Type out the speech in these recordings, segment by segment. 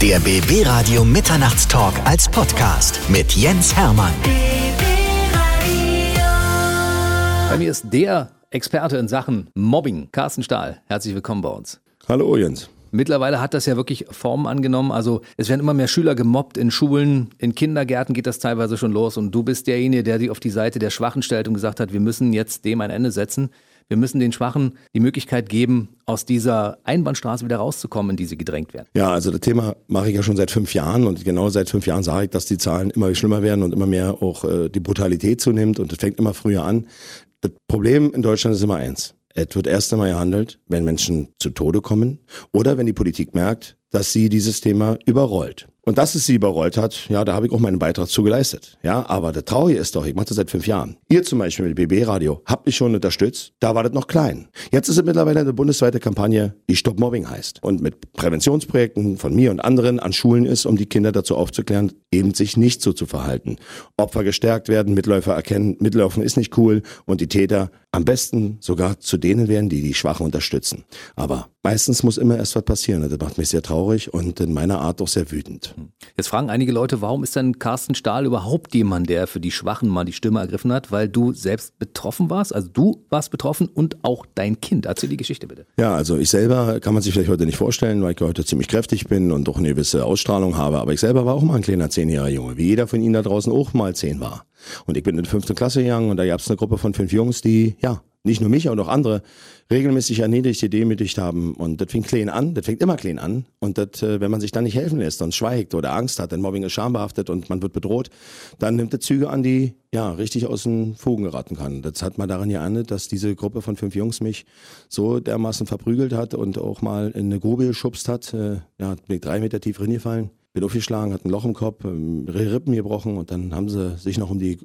Der BB Radio Mitternachtstalk als Podcast mit Jens Hermann. Bei mir ist der Experte in Sachen Mobbing, Carsten Stahl. Herzlich willkommen bei uns. Hallo Jens. Mittlerweile hat das ja wirklich Formen angenommen. Also es werden immer mehr Schüler gemobbt in Schulen, in Kindergärten geht das teilweise schon los. Und du bist derjenige, der sich auf die Seite der Schwachen stellt und gesagt hat, wir müssen jetzt dem ein Ende setzen. Wir müssen den Schwachen die Möglichkeit geben, aus dieser Einbahnstraße wieder rauszukommen, in die sie gedrängt werden. Ja, also das Thema mache ich ja schon seit fünf Jahren und genau seit fünf Jahren sage ich, dass die Zahlen immer schlimmer werden und immer mehr auch äh, die Brutalität zunimmt und es fängt immer früher an. Das Problem in Deutschland ist immer eins. Es wird erst einmal gehandelt, wenn Menschen zu Tode kommen oder wenn die Politik merkt, dass sie dieses Thema überrollt. Und dass es sie überrollt hat, ja, da habe ich auch meinen Beitrag zu geleistet. Ja, aber der Traurige ist doch, ich mache das seit fünf Jahren. Ihr zum Beispiel mit BB Radio habt mich schon unterstützt. Da war das noch klein. Jetzt ist es mittlerweile eine bundesweite Kampagne, die Stop Mobbing heißt. Und mit Präventionsprojekten von mir und anderen an Schulen ist, um die Kinder dazu aufzuklären, eben sich nicht so zu verhalten. Opfer gestärkt werden, Mitläufer erkennen, Mitlaufen ist nicht cool und die Täter am besten sogar zu denen werden, die die Schwachen unterstützen. Aber meistens muss immer erst was passieren. Das macht mich sehr traurig und in meiner Art auch sehr wütend. Jetzt fragen einige Leute, warum ist denn Carsten Stahl überhaupt jemand, der für die Schwachen mal die Stimme ergriffen hat? Weil du selbst betroffen warst, also du warst betroffen und auch dein Kind. Erzähl die Geschichte bitte. Ja, also ich selber kann man sich vielleicht heute nicht vorstellen, weil ich heute ziemlich kräftig bin und auch eine gewisse Ausstrahlung habe. Aber ich selber war auch mal ein kleiner zehnjähriger Junge, wie jeder von Ihnen da draußen auch mal zehn war. Und ich bin in der fünften Klasse gegangen und da gab es eine Gruppe von fünf Jungs, die, ja, nicht nur mich, aber auch andere regelmäßig erniedrigt, gedemütigt haben. Und das fing klein an, das fängt immer klein an. Und das, äh, wenn man sich dann nicht helfen lässt und schweigt oder Angst hat, denn Mobbing ist schambehaftet und man wird bedroht, dann nimmt es Züge an, die ja richtig aus den Fugen geraten kann. Das hat man daran geahndet, dass diese Gruppe von fünf Jungs mich so dermaßen verprügelt hat und auch mal in eine Grube geschubst hat. Äh, ja, bin ich drei Meter tief reingefallen bin aufgeschlagen, hat ein Loch im Kopf, ähm, Rippen gebrochen und dann haben sie sich noch um die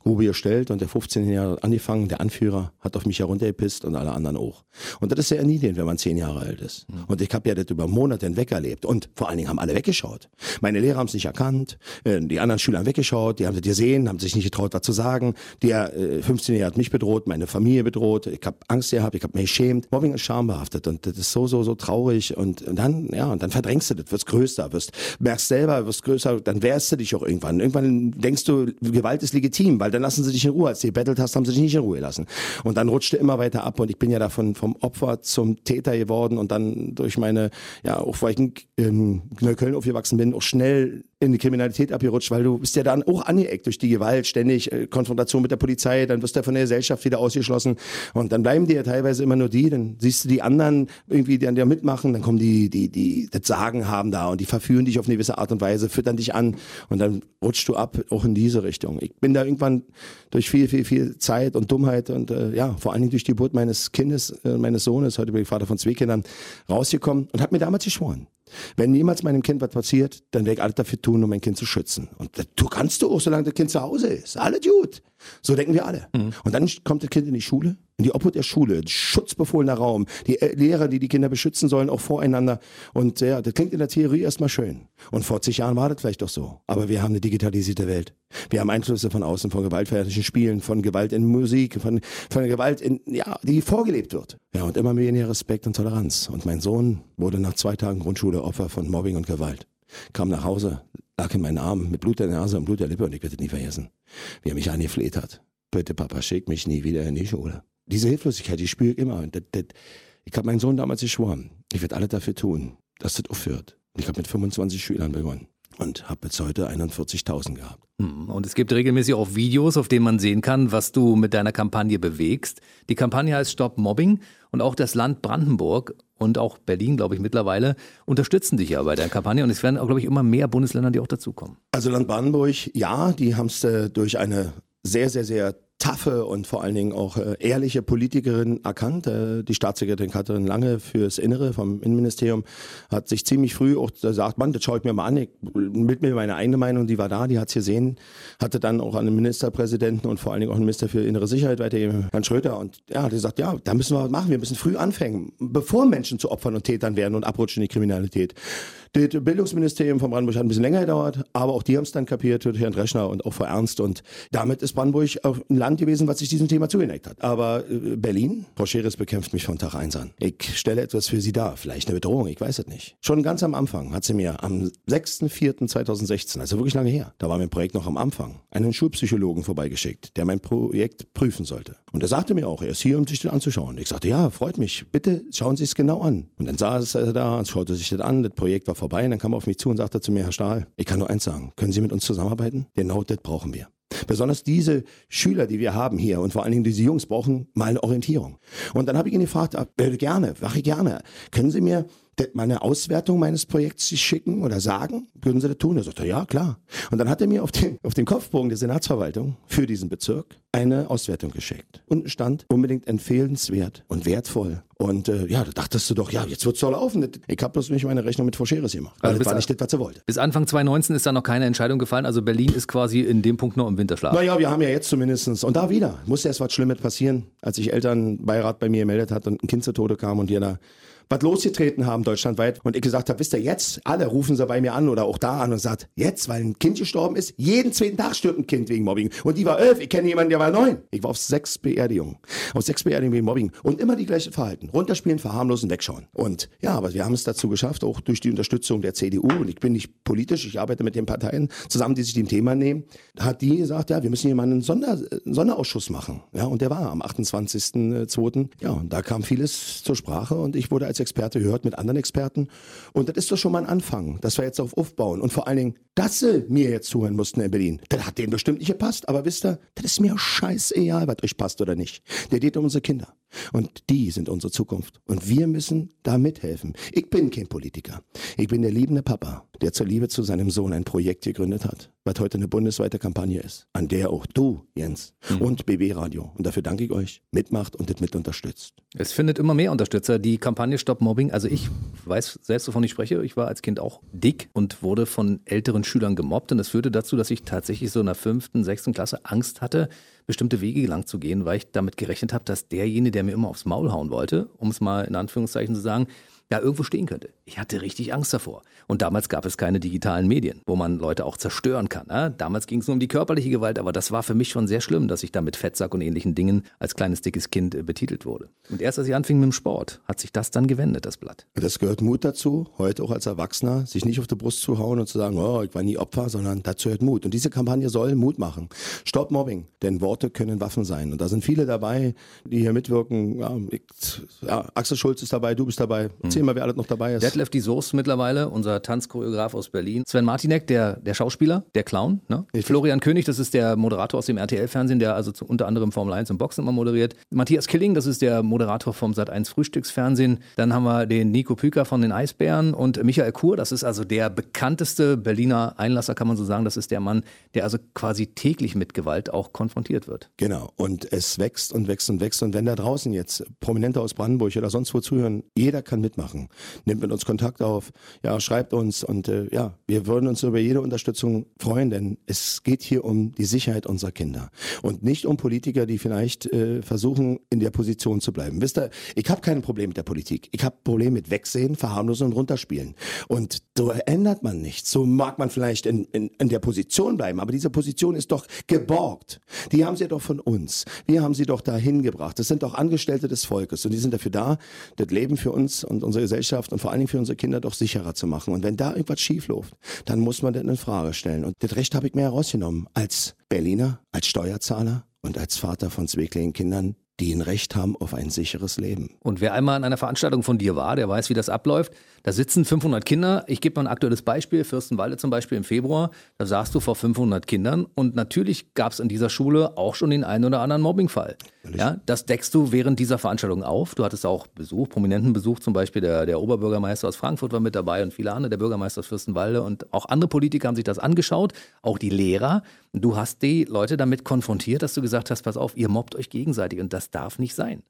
Grube gestellt und der 15 Jahre angefangen, der Anführer hat auf mich heruntergepisst und alle anderen auch. Und das ist sehr erniedrigend, wenn man zehn Jahre alt ist. Mhm. Und ich habe ja das über Monate hinweg erlebt und vor allen Dingen haben alle weggeschaut. Meine Lehrer haben es nicht erkannt, äh, die anderen Schüler haben weggeschaut, die haben es gesehen, haben sich nicht getraut, was zu sagen. Der 15-Jährige äh, hat mich bedroht, meine Familie bedroht, ich habe Angst gehabt, ich habe mich geschämt. Mobbing ist schambehaftet und das ist so, so, so traurig und, und dann, ja, und dann verdrängst du das, wirst größer, wirst, merkst merkst selber, wirst größer, dann wehrst du dich auch irgendwann. Irgendwann denkst du, Gewalt ist legitim, weil dann lassen sie dich in Ruhe. Als du gebettelt hast, haben sie dich nicht in Ruhe gelassen. Und dann rutschte immer weiter ab und ich bin ja davon vom Opfer zum Täter geworden und dann durch meine, ja, auch weil ich in Neukölln aufgewachsen bin, auch schnell in die Kriminalität abgerutscht, weil du bist ja dann auch angeeckt durch die Gewalt, ständig äh, Konfrontation mit der Polizei, dann wirst du von der Gesellschaft wieder ausgeschlossen und dann bleiben dir ja teilweise immer nur die, dann siehst du die anderen irgendwie, die an dir mitmachen, dann kommen die, die, die das Sagen haben da und die verführen dich auf eine gewisse Art und Weise, füttern dich an und dann rutschst du ab, auch in diese Richtung. Ich bin da irgendwann durch viel, viel, viel Zeit und Dummheit und äh, ja, vor allen Dingen durch die Geburt meines Kindes, äh, meines Sohnes, heute bin ich Vater von zwei Kindern, rausgekommen und habe mir damals geschworen, wenn jemals meinem Kind was passiert, dann werde ich alles dafür tun, um mein Kind zu schützen. Und das kannst du auch, solange das Kind zu Hause ist. Alles gut. So denken wir alle. Mhm. Und dann kommt das Kind in die Schule, in die Obhut der Schule, schutzbefohlener Raum, die äh, Lehrer, die die Kinder beschützen sollen, auch voreinander. Und ja, das klingt in der Theorie erstmal schön. Und vor zig Jahren war das vielleicht doch so. Aber wir haben eine digitalisierte Welt. Wir haben Einflüsse von außen, von gewaltverherrlichen Spielen, von Gewalt in Musik, von, von Gewalt, in, ja, die vorgelebt wird. Ja, und immer weniger Respekt und Toleranz. Und mein Sohn wurde nach zwei Tagen Grundschule Opfer von Mobbing und Gewalt. Kam nach Hause, lag in meinen Armen mit Blut der Nase und Blut der Lippe und ich werde nie vergessen, wie er mich angefleht hat. Bitte, Papa, schick mich nie wieder in die Schule. Diese Hilflosigkeit, die spüre ich immer. Das, das, ich habe meinen Sohn damals geschworen, ich werde alles dafür tun, dass das aufhört. Ich habe mit 25 Schülern begonnen und habe bis heute 41.000 gehabt. Hm, und es gibt regelmäßig auch Videos, auf denen man sehen kann, was du mit deiner Kampagne bewegst. Die Kampagne heißt Stop Mobbing und auch das Land Brandenburg und auch Berlin, glaube ich, mittlerweile unterstützen dich ja bei der Kampagne und es werden, glaube ich, immer mehr Bundesländer, die auch dazukommen. Also Land Brandenburg, ja, die haben es äh, durch eine sehr, sehr, sehr taffe und vor allen Dingen auch äh, ehrliche Politikerin erkannt. Äh, die Staatssekretärin Katrin Lange fürs Innere vom Innenministerium hat sich ziemlich früh auch gesagt, Mann, das schaue ich mir mal an. Ich, mit mir meine eigene Meinung, die war da, die hat's gesehen, hatte dann auch an den Ministerpräsidenten und vor allen Dingen auch den Minister für innere Sicherheit weitergegeben, Herrn Schröter. Und ja, die sagt, ja, da müssen wir was machen. Wir müssen früh anfangen, bevor Menschen zu Opfern und Tätern werden und abrutschen in die Kriminalität. Das Bildungsministerium von Brandenburg hat ein bisschen länger gedauert, aber auch die haben es dann kapiert, Herrn Dreschner und auch Frau Ernst. Und damit ist Brandenburg ein Land gewesen, was sich diesem Thema zugeneigt hat. Aber äh, Berlin, Frau Scheres bekämpft mich von Tag eins an. Ich stelle etwas für sie dar, vielleicht eine Bedrohung, ich weiß es nicht. Schon ganz am Anfang hat sie mir am 6.4.2016, also wirklich lange her, da war mein Projekt noch am Anfang, einen Schulpsychologen vorbeigeschickt, der mein Projekt prüfen sollte. Und er sagte mir auch, er ist hier, um sich das anzuschauen. Ich sagte, ja, freut mich, bitte schauen Sie es genau an. Und dann saß er da und schaute sich das an, das Projekt war vorbei und dann kam er auf mich zu und sagte zu mir, Herr Stahl, ich kann nur eins sagen, können Sie mit uns zusammenarbeiten? Genau das brauchen wir. Besonders diese Schüler, die wir haben hier und vor allen Dingen diese Jungs brauchen mal eine Orientierung. Und dann habe ich ihn gefragt, äh, gerne, mache ich gerne. Können Sie mir meine Auswertung meines Projekts schicken oder sagen? Würden Sie das tun? Er sagte, ja, klar. Und dann hat er mir auf den, auf den Kopfbogen der Senatsverwaltung für diesen Bezirk eine Auswertung geschickt. Unten stand unbedingt empfehlenswert und wertvoll. Und äh, ja, da dachtest du doch, ja, jetzt wird's so laufen. Ich habe bloß nicht meine Rechnung mit Vorscheres gemacht. Also das war nicht das, was er wollte. Bis Anfang 2019 ist da noch keine Entscheidung gefallen. Also Berlin ist quasi in dem Punkt noch im Winterschlaf. Naja, wir haben ja jetzt zumindestens und da wieder, musste erst was Schlimmes passieren, als sich Elternbeirat bei mir gemeldet hat und ein Kind zu Tode kam und die da was losgetreten haben deutschlandweit und ich gesagt habe, wisst ihr, jetzt alle rufen sie bei mir an oder auch da an und sagt, jetzt, weil ein Kind gestorben ist, jeden zweiten Tag stirbt ein Kind wegen Mobbing. Und die war elf, ich kenne jemanden, der war neun. Ich war auf sechs Beerdigungen. Auf sechs Beerdigungen wegen Mobbing. Und immer die gleiche Verhalten. Runterspielen, verharmlosen, wegschauen. Und ja, aber wir haben es dazu geschafft, auch durch die Unterstützung der CDU, und ich bin nicht politisch, ich arbeite mit den Parteien zusammen, die sich dem Thema nehmen, hat die gesagt, ja, wir müssen hier mal einen, Sonder, einen Sonderausschuss machen. Ja, und der war am 28.02. Ja, und da kam vieles zur Sprache und ich wurde als Experte gehört mit anderen Experten. Und das ist doch schon mal ein Anfang, dass wir jetzt darauf aufbauen. Und vor allen Dingen, dass sie mir jetzt zuhören mussten in Berlin. Das hat denen bestimmt nicht gepasst. Aber wisst ihr, das ist mir scheißegal, was euch passt oder nicht. Der geht um unsere Kinder. Und die sind unsere Zukunft. Und wir müssen da mithelfen. Ich bin kein Politiker. Ich bin der liebende Papa, der zur Liebe zu seinem Sohn ein Projekt gegründet hat, was heute eine bundesweite Kampagne ist, an der auch du, Jens, mhm. und BB Radio, und dafür danke ich euch, mitmacht und das mit unterstützt. Es findet immer mehr Unterstützer. Die Kampagne Stop Mobbing, also ich weiß selbst, wovon ich spreche. Ich war als Kind auch dick und wurde von älteren Schülern gemobbt. Und das führte dazu, dass ich tatsächlich so in der fünften, sechsten Klasse Angst hatte, bestimmte Wege lang zu gehen, weil ich damit gerechnet habe, dass derjenige, der mir immer aufs Maul hauen wollte, um es mal in Anführungszeichen zu sagen, ja, irgendwo stehen könnte. Ich hatte richtig Angst davor. Und damals gab es keine digitalen Medien, wo man Leute auch zerstören kann. Ne? Damals ging es nur um die körperliche Gewalt, aber das war für mich schon sehr schlimm, dass ich da mit Fettsack und ähnlichen Dingen als kleines dickes Kind äh, betitelt wurde. Und erst als ich anfing mit dem Sport, hat sich das dann gewendet, das Blatt. Das gehört Mut dazu, heute auch als Erwachsener, sich nicht auf die Brust zu hauen und zu sagen, oh, ich war nie Opfer, sondern dazu gehört Mut. Und diese Kampagne soll Mut machen. Stopp Mobbing, denn Worte können Waffen sein. Und da sind viele dabei, die hier mitwirken. Ja, ich, ja Axel Schulz ist dabei, du bist dabei. Erzähl hm. mal, wer alles noch dabei ist. ist. Detlef die Soße mittlerweile, unser Tanzchoreograf aus Berlin. Sven Martinek, der, der Schauspieler, der Clown. Ne? Florian König, das ist der Moderator aus dem RTL-Fernsehen, der also zu, unter anderem Formel 1 und Boxen immer moderiert. Matthias Killing, das ist der Moderator vom Sat1 Frühstücksfernsehen. Dann haben wir den Nico Püker von den Eisbären und Michael Kur, das ist also der bekannteste Berliner Einlasser, kann man so sagen. Das ist der Mann, der also quasi täglich mit Gewalt auch konfrontiert wird. Genau. Und es wächst und wächst und wächst. Und wenn da draußen jetzt Prominente aus Brandenburg oder sonst wo zuhören, jeder kann mitmachen. Nimmt mit uns Kontakt auf, ja, schreibt uns und äh, ja, wir würden uns über jede Unterstützung freuen, denn es geht hier um die Sicherheit unserer Kinder und nicht um Politiker, die vielleicht äh, versuchen, in der Position zu bleiben. Wisst ihr, ich habe kein Problem mit der Politik. Ich habe Probleme mit Wegsehen, Verharmlosen und Runterspielen. Und so ändert man nichts. So mag man vielleicht in, in, in der Position bleiben, aber diese Position ist doch geborgt. Die haben sie doch von uns. Wir haben sie doch dahin gebracht. Das sind doch Angestellte des Volkes und die sind dafür da, das Leben für uns und unsere Gesellschaft und vor allen Dingen für unsere Kinder doch sicherer zu machen. Und wenn da irgendwas schief läuft, dann muss man das in Frage stellen. Und das Recht habe ich mir herausgenommen. Als Berliner, als Steuerzahler und als Vater von zwei kleinen Kindern, die ein Recht haben auf ein sicheres Leben. Und wer einmal an einer Veranstaltung von dir war, der weiß, wie das abläuft. Da sitzen 500 Kinder. Ich gebe mal ein aktuelles Beispiel. Fürstenwalde zum Beispiel im Februar. Da saßt du vor 500 Kindern. Und natürlich gab es in dieser Schule auch schon den einen oder anderen Mobbingfall. Ja, das deckst du während dieser Veranstaltung auf. Du hattest auch Besuch, prominenten Besuch. Zum Beispiel der, der Oberbürgermeister aus Frankfurt war mit dabei und viele andere. Der Bürgermeister aus Fürstenwalde. Und auch andere Politiker haben sich das angeschaut. Auch die Lehrer. Du hast die Leute damit konfrontiert, dass du gesagt hast, pass auf, ihr mobbt euch gegenseitig. Und das darf nicht sein.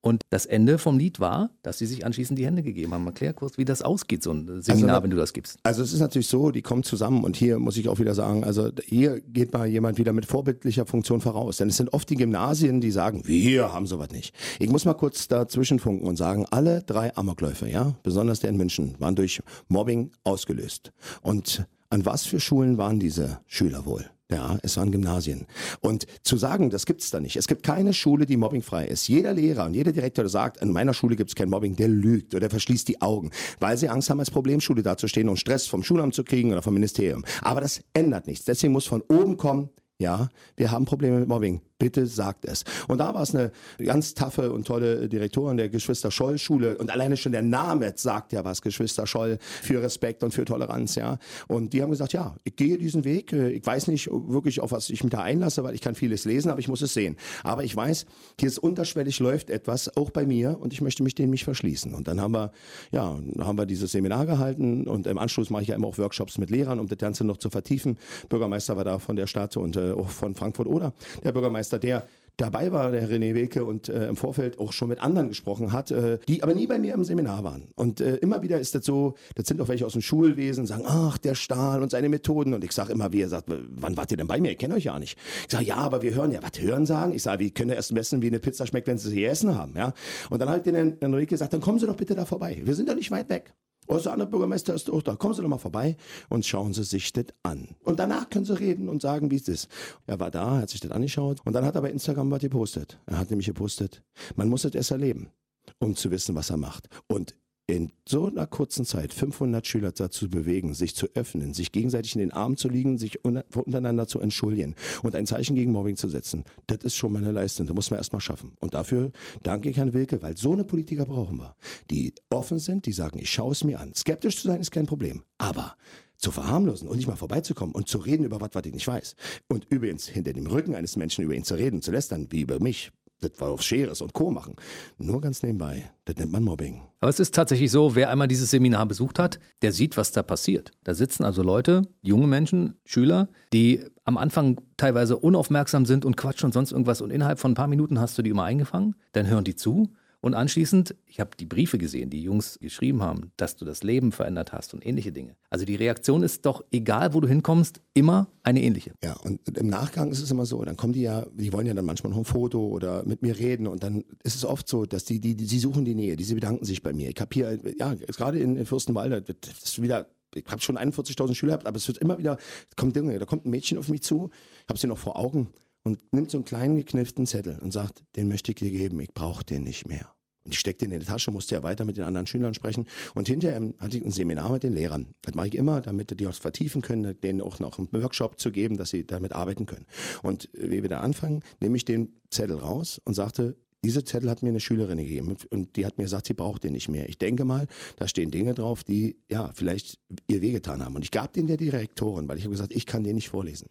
Und das Ende vom Lied war, dass sie sich anschließend die Hände gegeben haben. Erklär kurz, wie das ausgeht, so ein Seminar, also, wenn du das gibst. Also es ist natürlich so, die kommen zusammen und hier muss ich auch wieder sagen, also hier geht mal jemand wieder mit vorbildlicher Funktion voraus. Denn es sind oft die Gymnasien, die sagen, wir haben sowas nicht. Ich muss mal kurz dazwischen funken und sagen, alle drei Amokläufe, ja, besonders der in München, waren durch Mobbing ausgelöst. Und an was für Schulen waren diese Schüler wohl? Ja, es waren Gymnasien. Und zu sagen, das gibt's da nicht. Es gibt keine Schule, die mobbingfrei ist. Jeder Lehrer und jeder Direktor, der sagt, in meiner Schule gibt's kein Mobbing, der lügt oder verschließt die Augen, weil sie Angst haben, als Problemschule dazustehen und Stress vom Schulamt zu kriegen oder vom Ministerium. Aber das ändert nichts. Deswegen muss von oben kommen, ja, wir haben Probleme mit Mobbing. Bitte sagt es. Und da war es eine ganz taffe und tolle Direktorin der Geschwister Scholl Schule. Und alleine schon der Name sagt ja was, Geschwister Scholl, für Respekt und für Toleranz, ja. Und die haben gesagt, ja, ich gehe diesen Weg. Ich weiß nicht wirklich, auf was ich mich da einlasse, weil ich kann vieles lesen, aber ich muss es sehen. Aber ich weiß, hier ist unterschwellig läuft etwas, auch bei mir, und ich möchte mich dem nicht verschließen. Und dann haben wir, ja, haben wir dieses Seminar gehalten und im Anschluss mache ich ja immer auch Workshops mit Lehrern, um das Ganze noch zu vertiefen. Bürgermeister war da von der Stadt und äh, auch von Frankfurt oder der Bürgermeister Bürgermeister, der dabei war, der René Wilke, und äh, im Vorfeld auch schon mit anderen gesprochen hat, äh, die aber nie bei mir im Seminar waren. Und äh, immer wieder ist das so, das sind auch welche aus dem Schulwesen, sagen, ach, der Stahl und seine Methoden. Und ich sage immer, wie er sagt, wann wart ihr denn bei mir? Ich kenne euch ja nicht. Ich sage, ja, aber wir hören ja, was hören sagen? Ich sage, wie können erst messen, wie eine Pizza schmeckt, wenn sie sie essen haben? Ja? Und dann hat den Enrique gesagt, dann kommen Sie doch bitte da vorbei. Wir sind doch nicht weit weg. Unser anderer Bürgermeister ist auch da. Kommen Sie doch mal vorbei und schauen Sie sich das an. Und danach können Sie reden und sagen, wie es ist. Er war da, hat sich das angeschaut und dann hat er bei Instagram was gepostet. Er hat nämlich gepostet, man muss es erst erleben, um zu wissen, was er macht. Und in so einer kurzen Zeit 500 Schüler dazu bewegen, sich zu öffnen, sich gegenseitig in den Arm zu liegen, sich untereinander zu entschuldigen und ein Zeichen gegen Mobbing zu setzen, das ist schon mal eine Leistung. Das muss man erstmal schaffen. Und dafür danke ich Herrn Wilke, weil so eine Politiker brauchen wir, die offen sind, die sagen, ich schaue es mir an. Skeptisch zu sein ist kein Problem, aber zu verharmlosen und nicht mal vorbeizukommen und zu reden über was, was ich nicht weiß. Und übrigens hinter dem Rücken eines Menschen über ihn zu reden, zu lästern, wie über mich, das war auf Scheres und Co. machen. Nur ganz nebenbei. Das nennt man Mobbing. Aber es ist tatsächlich so, wer einmal dieses Seminar besucht hat, der sieht, was da passiert. Da sitzen also Leute, junge Menschen, Schüler, die am Anfang teilweise unaufmerksam sind und quatschen und sonst irgendwas. Und innerhalb von ein paar Minuten hast du die immer eingefangen. Dann hören die zu und anschließend, ich habe die Briefe gesehen, die Jungs geschrieben haben, dass du das Leben verändert hast und ähnliche Dinge. Also die Reaktion ist doch, egal wo du hinkommst, immer eine ähnliche. Ja, und im Nachgang ist es immer so, dann kommen die ja, die wollen ja dann manchmal noch ein Foto oder mit mir reden und dann ist es oft so, dass die, die, die sie suchen die Nähe, die sie bedanken sich bei mir. Ich habe hier, ja, gerade in, Fürstenwalde, das ist wieder ich habe schon 41.000 Schüler gehabt, aber es wird immer wieder, kommt Dinge, da kommt ein Mädchen auf mich zu, ich habe sie noch vor Augen und nimmt so einen kleinen geknifften Zettel und sagt, den möchte ich dir geben, ich brauche den nicht mehr. Und ich steckte den in die Tasche, musste ja weiter mit den anderen Schülern sprechen. Und hinterher hatte ich ein Seminar mit den Lehrern. Das mache ich immer, damit die auch vertiefen können, denen auch noch einen Workshop zu geben, dass sie damit arbeiten können. Und wie wir da anfangen, nehme ich den Zettel raus und sagte, diese Zettel hat mir eine Schülerin gegeben und die hat mir gesagt, sie braucht den nicht mehr. Ich denke mal, da stehen Dinge drauf, die ja vielleicht ihr wehgetan haben. Und ich gab den der Direktorin, weil ich habe gesagt, ich kann den nicht vorlesen.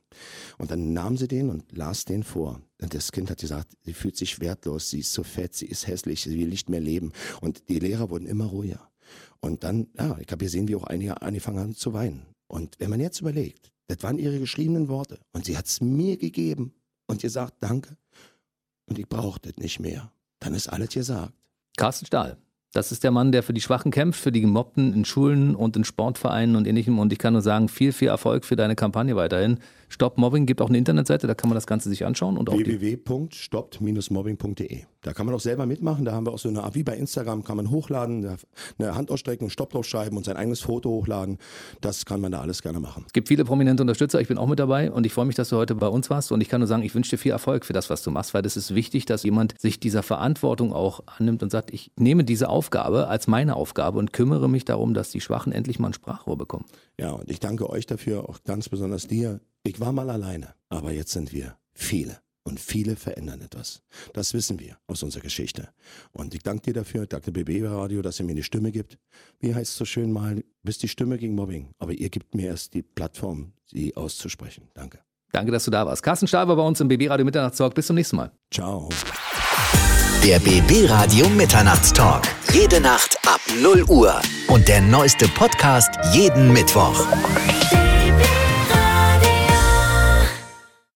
Und dann nahm sie den und las den vor. Und das Kind hat gesagt, sie fühlt sich wertlos, sie ist zu fett, sie ist hässlich, sie will nicht mehr leben. Und die Lehrer wurden immer ruhiger. Und dann, ja, ich habe gesehen, wie auch einige angefangen haben zu weinen. Und wenn man jetzt überlegt, das waren ihre geschriebenen Worte und sie hat es mir gegeben und gesagt, danke und ich brauche das nicht mehr. Dann ist alles gesagt. Carsten Stahl. Das ist der Mann, der für die Schwachen kämpft, für die Gemobbten in Schulen und in Sportvereinen und ähnlichem. Und ich kann nur sagen, viel, viel Erfolg für deine Kampagne weiterhin. Stop Mobbing gibt auch eine Internetseite, da kann man das Ganze sich anschauen. www.stoppt-mobbing.de. Da kann man auch selber mitmachen. Da haben wir auch so eine Art, wie bei Instagram, kann man hochladen, eine Hand ausstrecken, einen Stopp draufschreiben und sein eigenes Foto hochladen. Das kann man da alles gerne machen. Es gibt viele prominente Unterstützer. Ich bin auch mit dabei und ich freue mich, dass du heute bei uns warst. Und ich kann nur sagen, ich wünsche dir viel Erfolg für das, was du machst, weil es ist wichtig, dass jemand sich dieser Verantwortung auch annimmt und sagt, ich nehme diese Aufgabe als meine Aufgabe und kümmere mich darum, dass die Schwachen endlich mal ein Sprachrohr bekommen. Ja, und ich danke euch dafür, auch ganz besonders dir. Ich war mal alleine, aber jetzt sind wir viele. Und viele verändern etwas. Das wissen wir aus unserer Geschichte. Und ich danke dir dafür, ich danke BB Radio, dass ihr mir eine Stimme gibt. Wie heißt es so schön mal, bist die Stimme gegen Mobbing. Aber ihr gebt mir erst die Plattform, sie auszusprechen. Danke. Danke, dass du da warst. Carsten Stahl war bei uns im BB Radio Mitternachtstalk. Bis zum nächsten Mal. Ciao. Der BB Radio Mitternachtstalk. Jede Nacht ab 0 Uhr. Und der neueste Podcast jeden Mittwoch.